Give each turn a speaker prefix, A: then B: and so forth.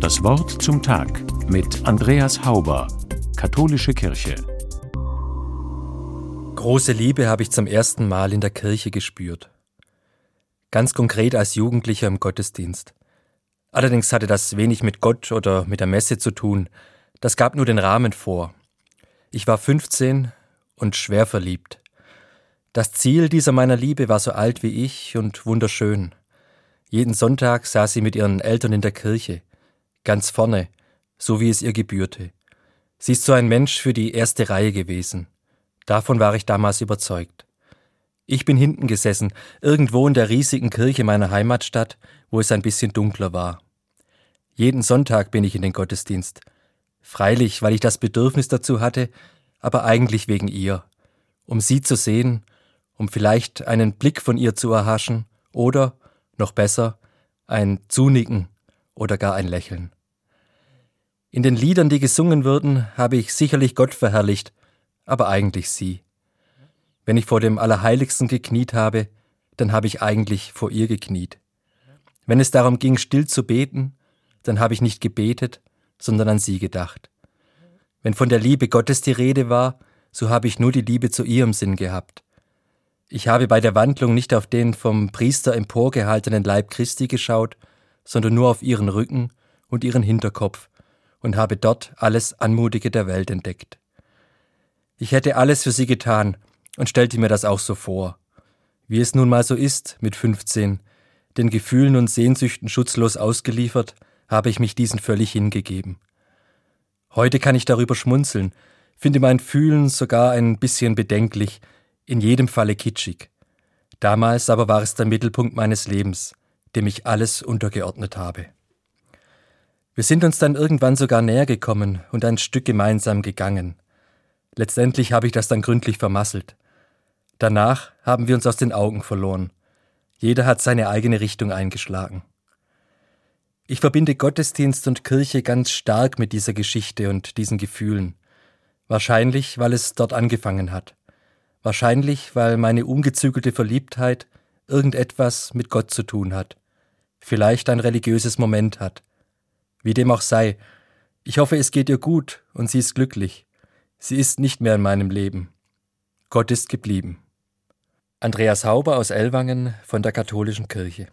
A: Das Wort zum Tag mit Andreas Hauber, Katholische Kirche.
B: Große Liebe habe ich zum ersten Mal in der Kirche gespürt. Ganz konkret als Jugendlicher im Gottesdienst. Allerdings hatte das wenig mit Gott oder mit der Messe zu tun, das gab nur den Rahmen vor. Ich war 15 und schwer verliebt. Das Ziel dieser meiner Liebe war so alt wie ich und wunderschön. Jeden Sonntag saß sie mit ihren Eltern in der Kirche, ganz vorne, so wie es ihr gebührte. Sie ist so ein Mensch für die erste Reihe gewesen. Davon war ich damals überzeugt. Ich bin hinten gesessen, irgendwo in der riesigen Kirche meiner Heimatstadt, wo es ein bisschen dunkler war. Jeden Sonntag bin ich in den Gottesdienst. Freilich, weil ich das Bedürfnis dazu hatte, aber eigentlich wegen ihr. Um sie zu sehen, um vielleicht einen Blick von ihr zu erhaschen oder, noch besser, ein Zunicken oder gar ein Lächeln. In den Liedern, die gesungen wurden, habe ich sicherlich Gott verherrlicht, aber eigentlich sie. Wenn ich vor dem Allerheiligsten gekniet habe, dann habe ich eigentlich vor ihr gekniet. Wenn es darum ging, still zu beten, dann habe ich nicht gebetet, sondern an sie gedacht. Wenn von der Liebe Gottes die Rede war, so habe ich nur die Liebe zu ihrem Sinn gehabt. Ich habe bei der Wandlung nicht auf den vom Priester emporgehaltenen Leib Christi geschaut, sondern nur auf ihren Rücken und ihren Hinterkopf und habe dort alles Anmutige der Welt entdeckt. Ich hätte alles für sie getan und stellte mir das auch so vor. Wie es nun mal so ist mit 15, den Gefühlen und Sehnsüchten schutzlos ausgeliefert, habe ich mich diesen völlig hingegeben. Heute kann ich darüber schmunzeln, finde mein Fühlen sogar ein bisschen bedenklich, in jedem Falle kitschig. Damals aber war es der Mittelpunkt meines Lebens, dem ich alles untergeordnet habe. Wir sind uns dann irgendwann sogar näher gekommen und ein Stück gemeinsam gegangen. Letztendlich habe ich das dann gründlich vermasselt. Danach haben wir uns aus den Augen verloren. Jeder hat seine eigene Richtung eingeschlagen. Ich verbinde Gottesdienst und Kirche ganz stark mit dieser Geschichte und diesen Gefühlen. Wahrscheinlich, weil es dort angefangen hat. Wahrscheinlich, weil meine ungezügelte Verliebtheit irgendetwas mit Gott zu tun hat. Vielleicht ein religiöses Moment hat. Wie dem auch sei, ich hoffe, es geht ihr gut und sie ist glücklich. Sie ist nicht mehr in meinem Leben. Gott ist geblieben. Andreas Hauber aus Ellwangen von der Katholischen Kirche.